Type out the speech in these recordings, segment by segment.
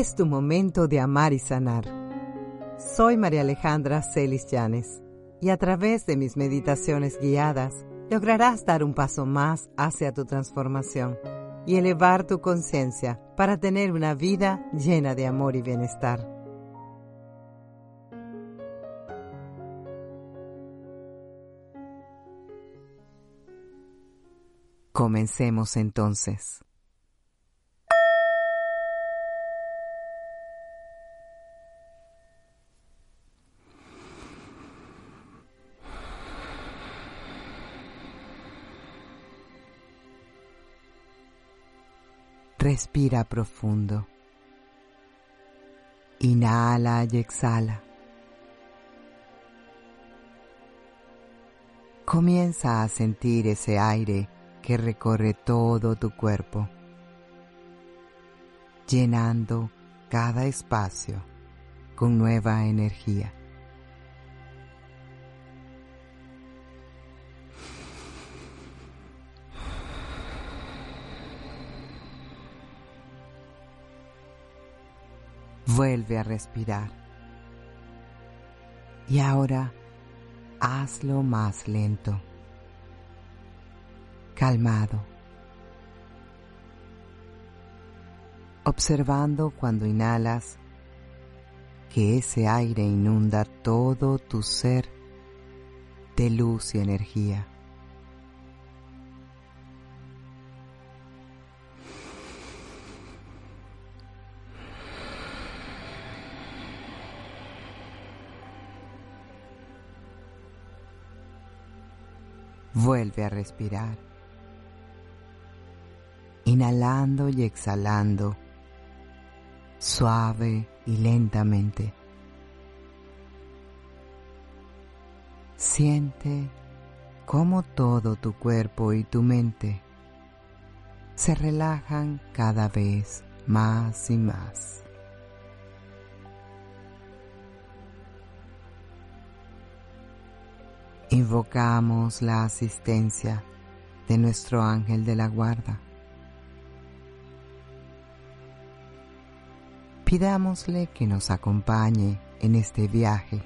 Es tu momento de amar y sanar. Soy María Alejandra Celis Llanes y a través de mis meditaciones guiadas lograrás dar un paso más hacia tu transformación y elevar tu conciencia para tener una vida llena de amor y bienestar. Comencemos entonces. Respira profundo. Inhala y exhala. Comienza a sentir ese aire que recorre todo tu cuerpo, llenando cada espacio con nueva energía. Vuelve a respirar. Y ahora hazlo más lento, calmado, observando cuando inhalas que ese aire inunda todo tu ser de luz y energía. A respirar. Inhalando y exhalando, suave y lentamente. Siente cómo todo tu cuerpo y tu mente se relajan cada vez más y más. Invocamos la asistencia de nuestro ángel de la guarda. Pidámosle que nos acompañe en este viaje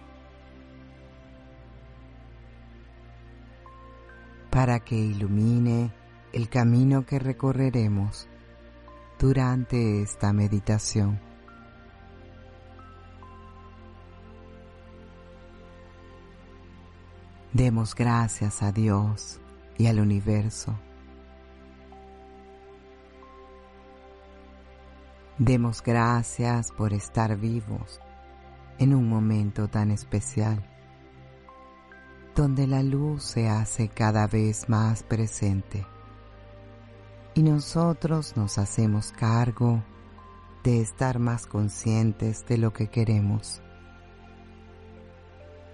para que ilumine el camino que recorreremos durante esta meditación. Demos gracias a Dios y al universo. Demos gracias por estar vivos en un momento tan especial, donde la luz se hace cada vez más presente y nosotros nos hacemos cargo de estar más conscientes de lo que queremos,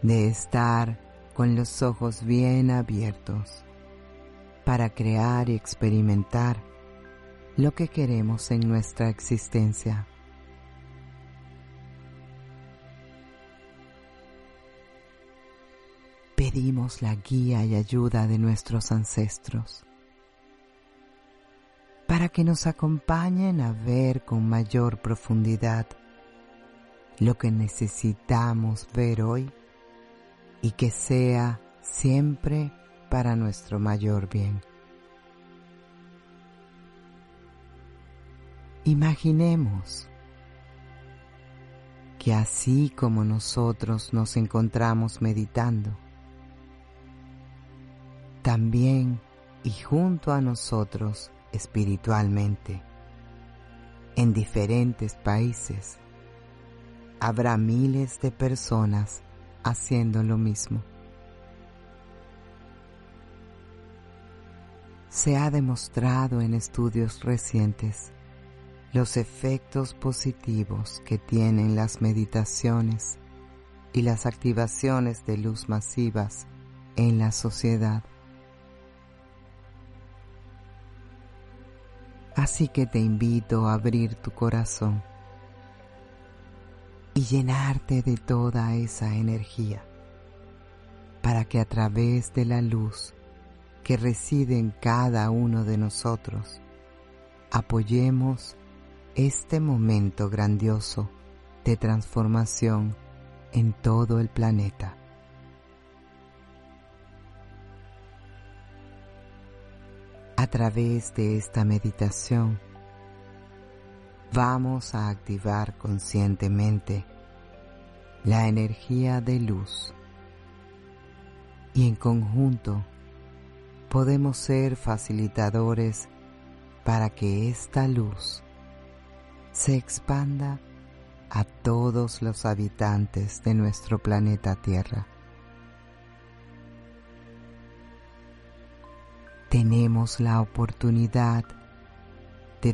de estar con los ojos bien abiertos para crear y experimentar lo que queremos en nuestra existencia. Pedimos la guía y ayuda de nuestros ancestros para que nos acompañen a ver con mayor profundidad lo que necesitamos ver hoy y que sea siempre para nuestro mayor bien. Imaginemos que así como nosotros nos encontramos meditando, también y junto a nosotros espiritualmente, en diferentes países, habrá miles de personas haciendo lo mismo. Se ha demostrado en estudios recientes los efectos positivos que tienen las meditaciones y las activaciones de luz masivas en la sociedad. Así que te invito a abrir tu corazón y llenarte de toda esa energía para que a través de la luz que reside en cada uno de nosotros apoyemos este momento grandioso de transformación en todo el planeta. A través de esta meditación vamos a activar conscientemente la energía de luz y en conjunto podemos ser facilitadores para que esta luz se expanda a todos los habitantes de nuestro planeta Tierra. Tenemos la oportunidad de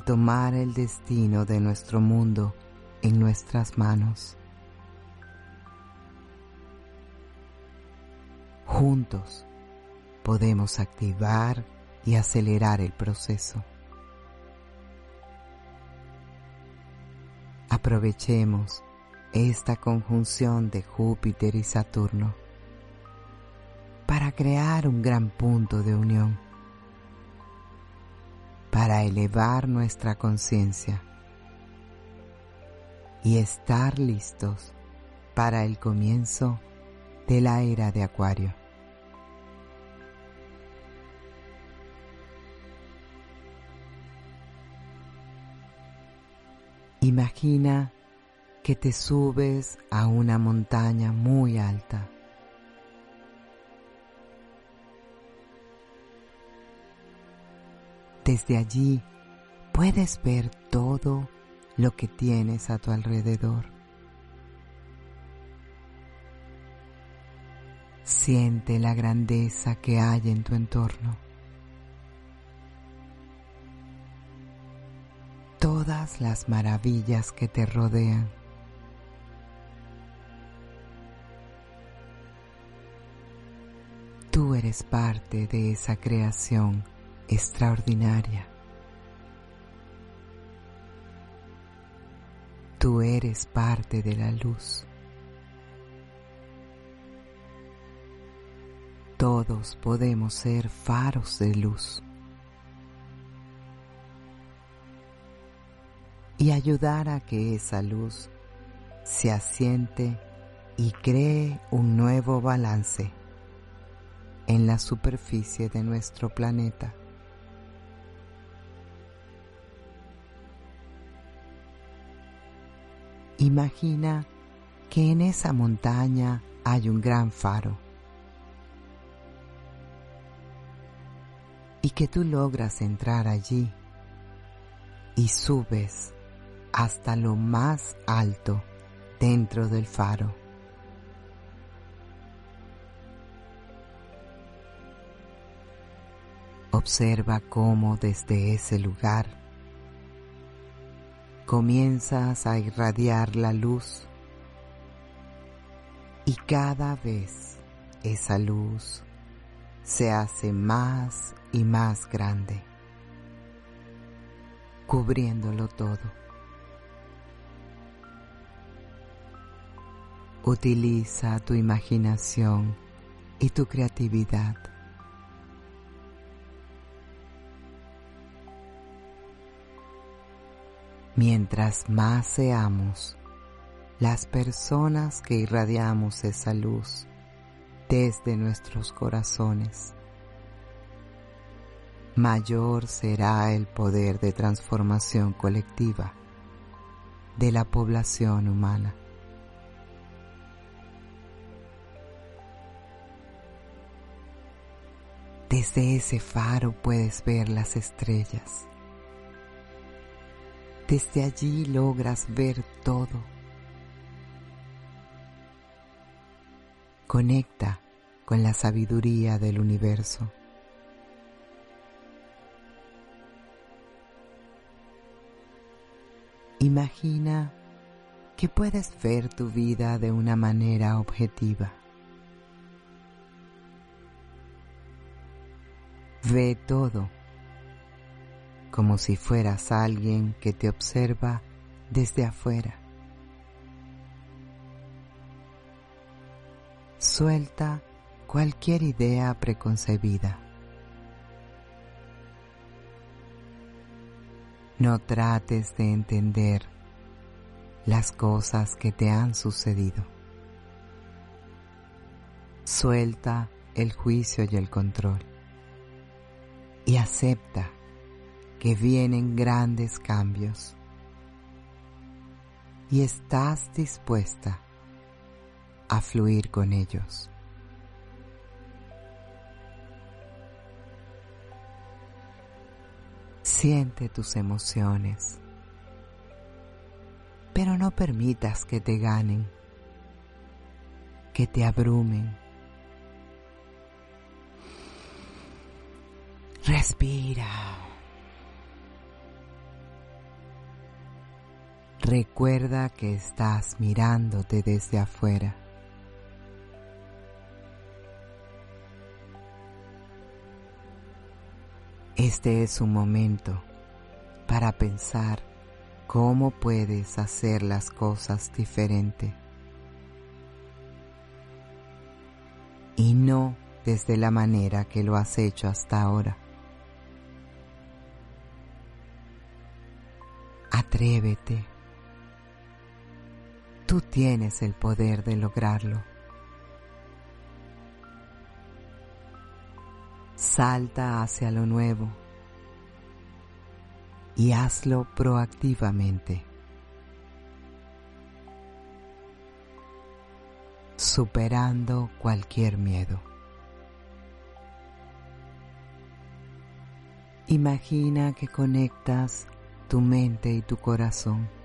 tomar el destino de nuestro mundo en nuestras manos. Juntos podemos activar y acelerar el proceso. Aprovechemos esta conjunción de Júpiter y Saturno para crear un gran punto de unión, para elevar nuestra conciencia y estar listos para el comienzo de la era de Acuario. Imagina que te subes a una montaña muy alta. Desde allí puedes ver todo lo que tienes a tu alrededor. Siente la grandeza que hay en tu entorno. todas las maravillas que te rodean. Tú eres parte de esa creación extraordinaria. Tú eres parte de la luz. Todos podemos ser faros de luz. y ayudar a que esa luz se asiente y cree un nuevo balance en la superficie de nuestro planeta. Imagina que en esa montaña hay un gran faro y que tú logras entrar allí y subes hasta lo más alto dentro del faro. Observa cómo desde ese lugar comienzas a irradiar la luz y cada vez esa luz se hace más y más grande, cubriéndolo todo. Utiliza tu imaginación y tu creatividad. Mientras más seamos las personas que irradiamos esa luz desde nuestros corazones, mayor será el poder de transformación colectiva de la población humana. Desde ese faro puedes ver las estrellas. Desde allí logras ver todo. Conecta con la sabiduría del universo. Imagina que puedes ver tu vida de una manera objetiva. Ve todo como si fueras alguien que te observa desde afuera. Suelta cualquier idea preconcebida. No trates de entender las cosas que te han sucedido. Suelta el juicio y el control y acepta que vienen grandes cambios y estás dispuesta a fluir con ellos. Siente tus emociones, pero no permitas que te ganen, que te abrumen. Respira. Recuerda que estás mirándote desde afuera. Este es un momento para pensar cómo puedes hacer las cosas diferente y no desde la manera que lo has hecho hasta ahora. Atrévete. Tú tienes el poder de lograrlo. Salta hacia lo nuevo y hazlo proactivamente. Superando cualquier miedo. Imagina que conectas tu mente y tu corazón.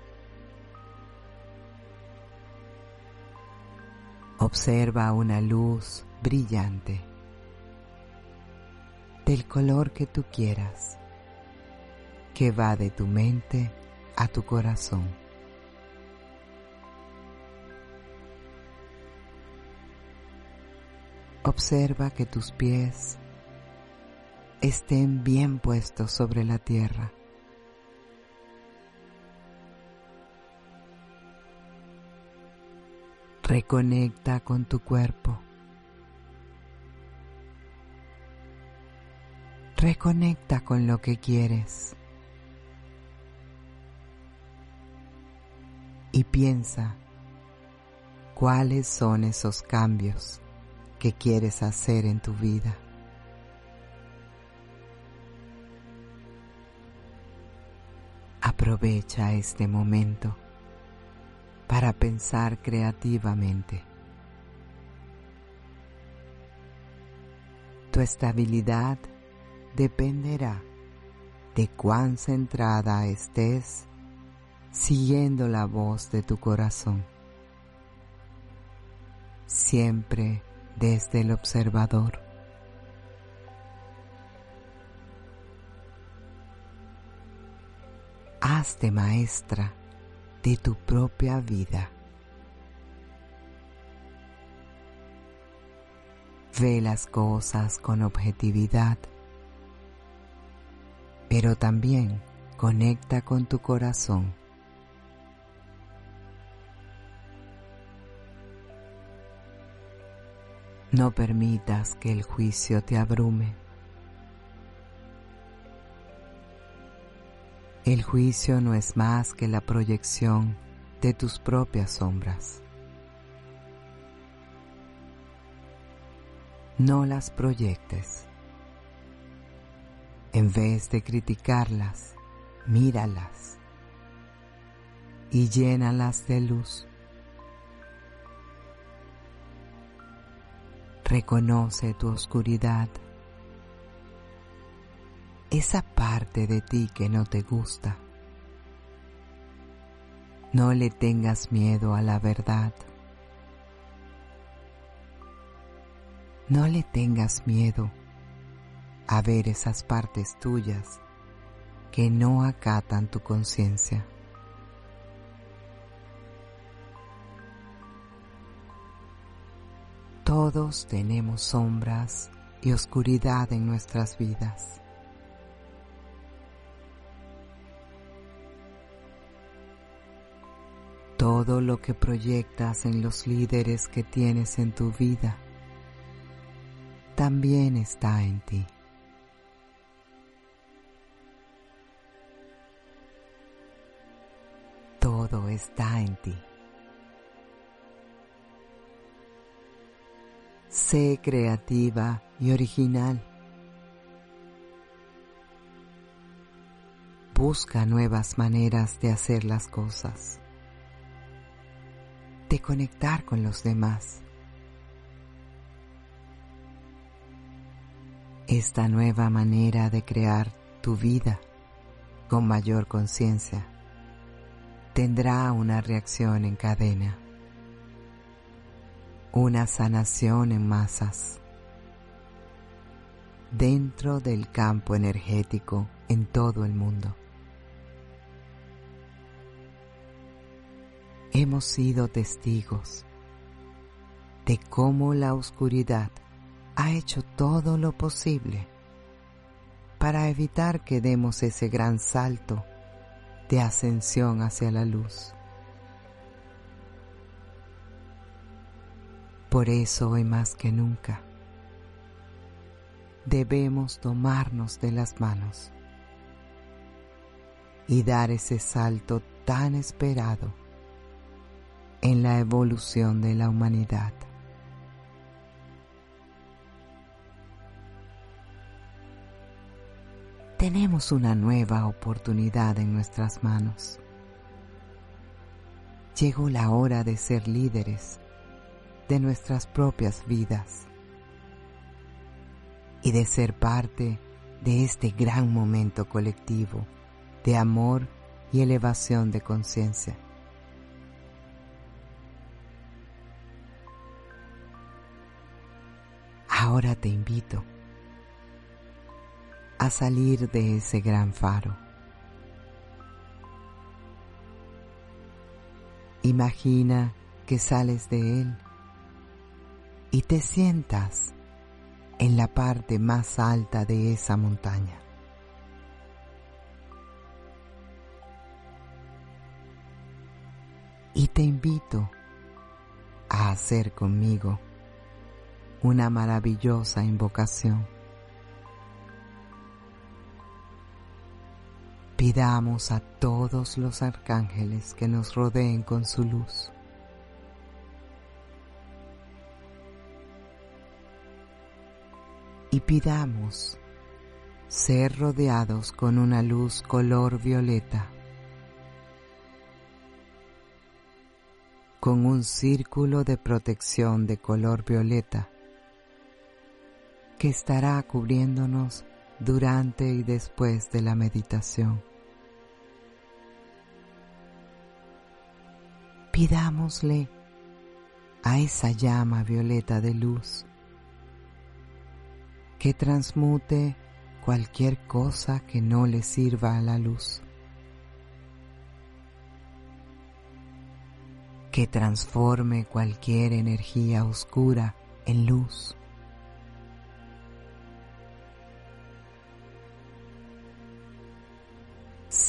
Observa una luz brillante del color que tú quieras que va de tu mente a tu corazón. Observa que tus pies estén bien puestos sobre la tierra. Reconecta con tu cuerpo. Reconecta con lo que quieres. Y piensa cuáles son esos cambios que quieres hacer en tu vida. Aprovecha este momento para pensar creativamente. Tu estabilidad dependerá de cuán centrada estés siguiendo la voz de tu corazón, siempre desde el observador. Hazte maestra de tu propia vida. Ve las cosas con objetividad, pero también conecta con tu corazón. No permitas que el juicio te abrume. El juicio no es más que la proyección de tus propias sombras. No las proyectes. En vez de criticarlas, míralas y llénalas de luz. Reconoce tu oscuridad esa parte de ti que no te gusta. No le tengas miedo a la verdad. No le tengas miedo a ver esas partes tuyas que no acatan tu conciencia. Todos tenemos sombras y oscuridad en nuestras vidas. Todo lo que proyectas en los líderes que tienes en tu vida también está en ti. Todo está en ti. Sé creativa y original. Busca nuevas maneras de hacer las cosas, de conectar con los demás. Esta nueva manera de crear tu vida con mayor conciencia tendrá una reacción en cadena una sanación en masas dentro del campo energético en todo el mundo. Hemos sido testigos de cómo la oscuridad ha hecho todo lo posible para evitar que demos ese gran salto de ascensión hacia la luz. Por eso hoy más que nunca debemos tomarnos de las manos y dar ese salto tan esperado en la evolución de la humanidad. Tenemos una nueva oportunidad en nuestras manos. Llegó la hora de ser líderes de nuestras propias vidas y de ser parte de este gran momento colectivo de amor y elevación de conciencia. Ahora te invito a salir de ese gran faro. Imagina que sales de él y te sientas en la parte más alta de esa montaña. Y te invito a hacer conmigo una maravillosa invocación. Pidamos a todos los arcángeles que nos rodeen con su luz y pidamos ser rodeados con una luz color violeta, con un círculo de protección de color violeta que estará cubriéndonos durante y después de la meditación. Pidámosle a esa llama violeta de luz que transmute cualquier cosa que no le sirva a la luz, que transforme cualquier energía oscura en luz.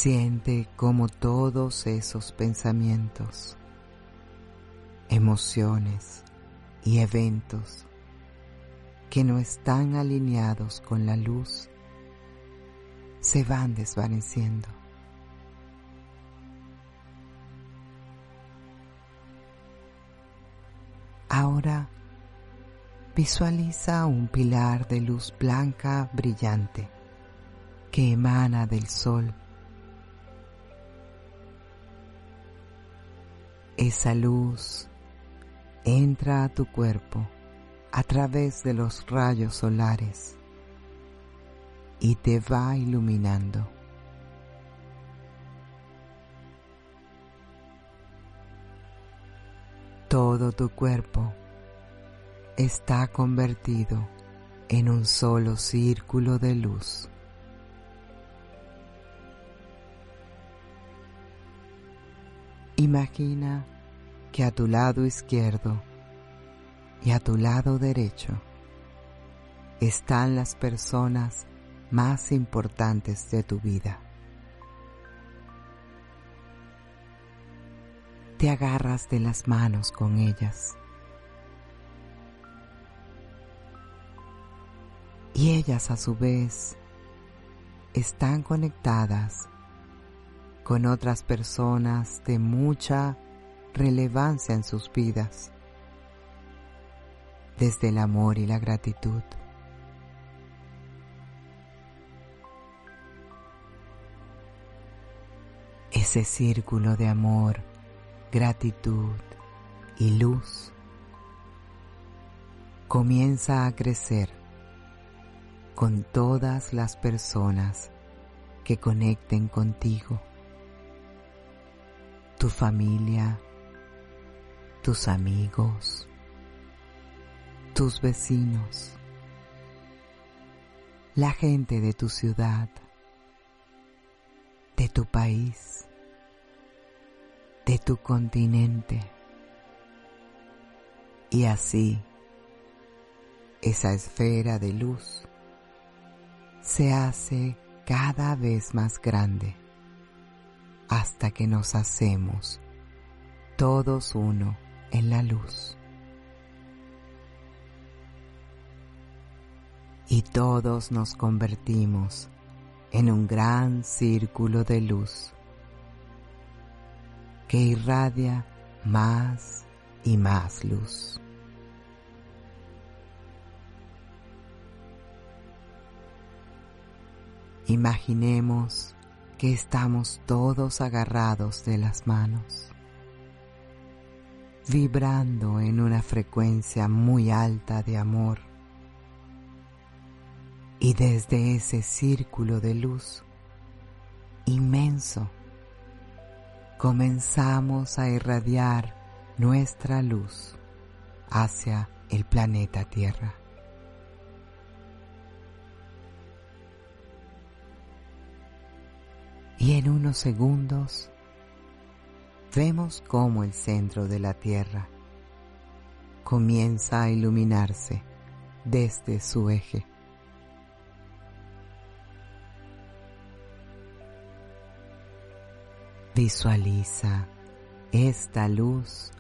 Siente como todos esos pensamientos, emociones y eventos que no están alineados con la luz se van desvaneciendo. Ahora visualiza un pilar de luz blanca brillante que emana del sol. Esa luz entra a tu cuerpo a través de los rayos solares y te va iluminando. Todo tu cuerpo está convertido en un solo círculo de luz. Imagina que a tu lado izquierdo y a tu lado derecho están las personas más importantes de tu vida. Te agarras de las manos con ellas. Y ellas a su vez están conectadas con otras personas de mucha relevancia en sus vidas, desde el amor y la gratitud. ese círculo de amor, gratitud y luz comienza a crecer con todas las personas que conecten contigo, tu familia, tus amigos, tus vecinos, la gente de tu ciudad, de tu país, de tu continente. Y así, esa esfera de luz se hace cada vez más grande hasta que nos hacemos todos uno en la luz. Y todos nos convertimos en un gran círculo de luz que irradia más y más luz. Imaginemos que estamos todos agarrados de las manos, vibrando en una frecuencia muy alta de amor. Y desde ese círculo de luz inmenso, comenzamos a irradiar nuestra luz hacia el planeta Tierra. Y en unos segundos vemos cómo el centro de la Tierra comienza a iluminarse desde su eje. Visualiza esta luz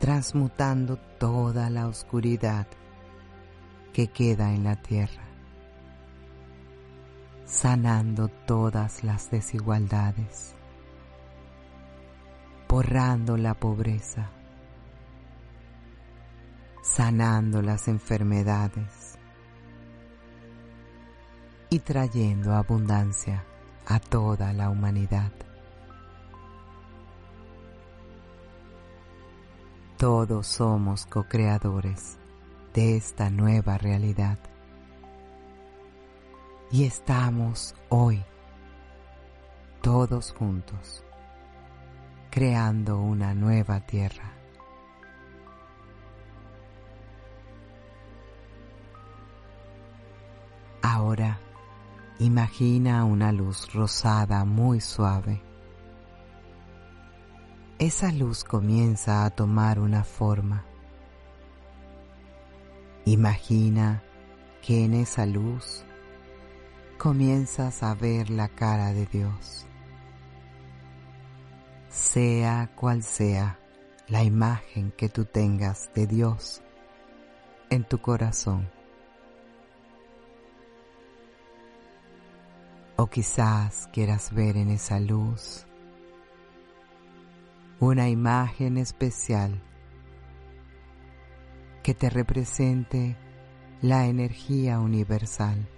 transmutando toda la oscuridad que queda en la tierra, sanando todas las desigualdades, borrando la pobreza, sanando las enfermedades y trayendo abundancia a toda la humanidad. Todos somos co-creadores de esta nueva realidad. Y estamos hoy, todos juntos, creando una nueva tierra. Ahora, Imagina una luz rosada muy suave. Esa luz comienza a tomar una forma. Imagina que en esa luz comienzas a ver la cara de Dios. Sea cual sea la imagen que tú tengas de Dios en tu corazón. O quizás quieras ver en esa luz una imagen especial que te represente la energía universal.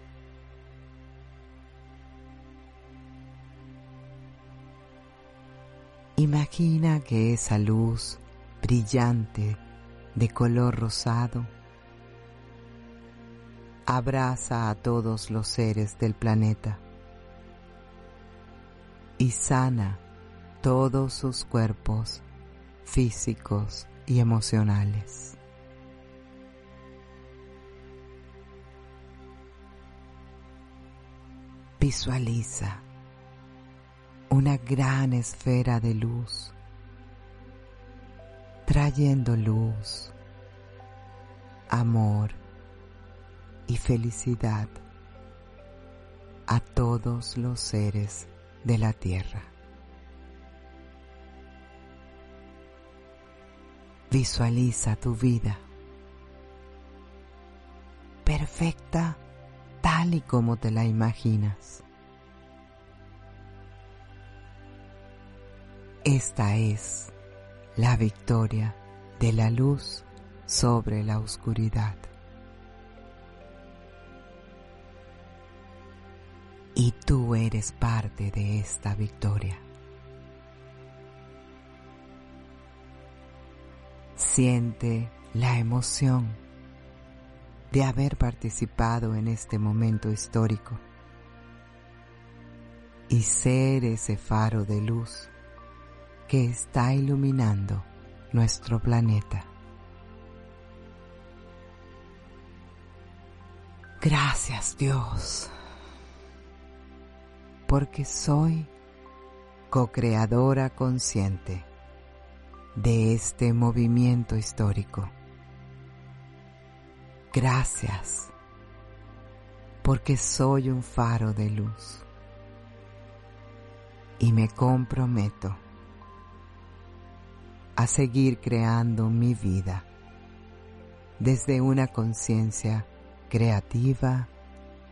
Imagina que esa luz brillante de color rosado abraza a todos los seres del planeta y sana todos sus cuerpos físicos y emocionales. Visualiza una gran esfera de luz, trayendo luz amor y felicidad a todos los seres de la tierra. Visualiza tu vida perfecta tal y como te la imaginas. Esta es la victoria de la luz sobre la oscuridad. Y tú eres parte de esta victoria. Siente la emoción de haber participado en este momento histórico y ser ese faro de luz que está iluminando nuestro planeta. Gracias Dios, porque soy co-creadora consciente de este movimiento histórico. Gracias, porque soy un faro de luz y me comprometo a seguir creando mi vida desde una conciencia creativa,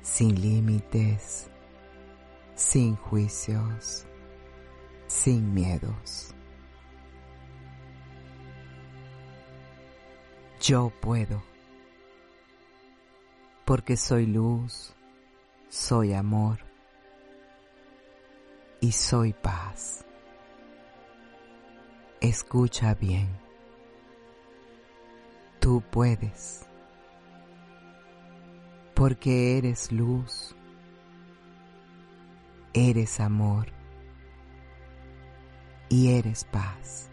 sin límites, sin juicios, sin miedos. Yo puedo, porque soy luz, soy amor y soy paz. Escucha bien. Tú puedes, porque eres luz, eres amor y eres paz.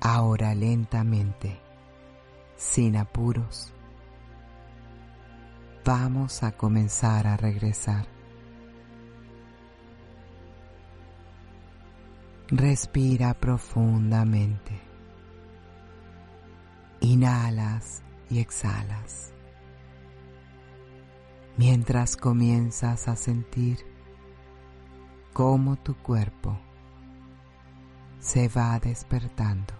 Ahora lentamente, sin apuros, vamos a comenzar a regresar. Respira profundamente. Inhalas y exhalas. Mientras comienzas a sentir cómo tu cuerpo se va despertando.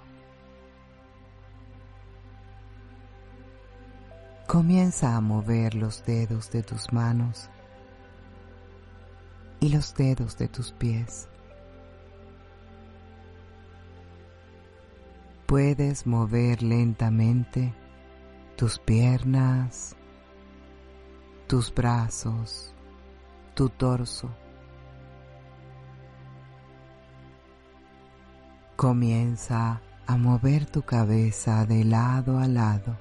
Comienza a mover los dedos de tus manos y los dedos de tus pies. Puedes mover lentamente tus piernas, tus brazos, tu torso. Comienza a mover tu cabeza de lado a lado.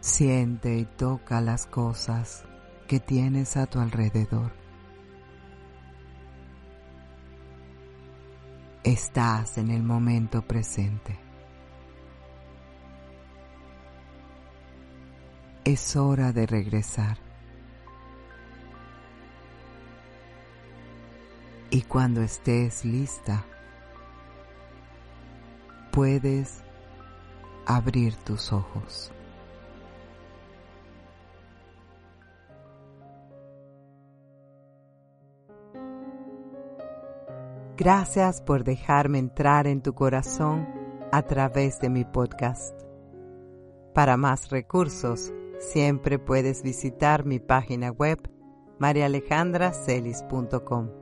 Siente y toca las cosas que tienes a tu alrededor. Estás en el momento presente. Es hora de regresar. Y cuando estés lista, puedes abrir tus ojos. Gracias por dejarme entrar en tu corazón a través de mi podcast. Para más recursos, siempre puedes visitar mi página web marialejandracelis.com.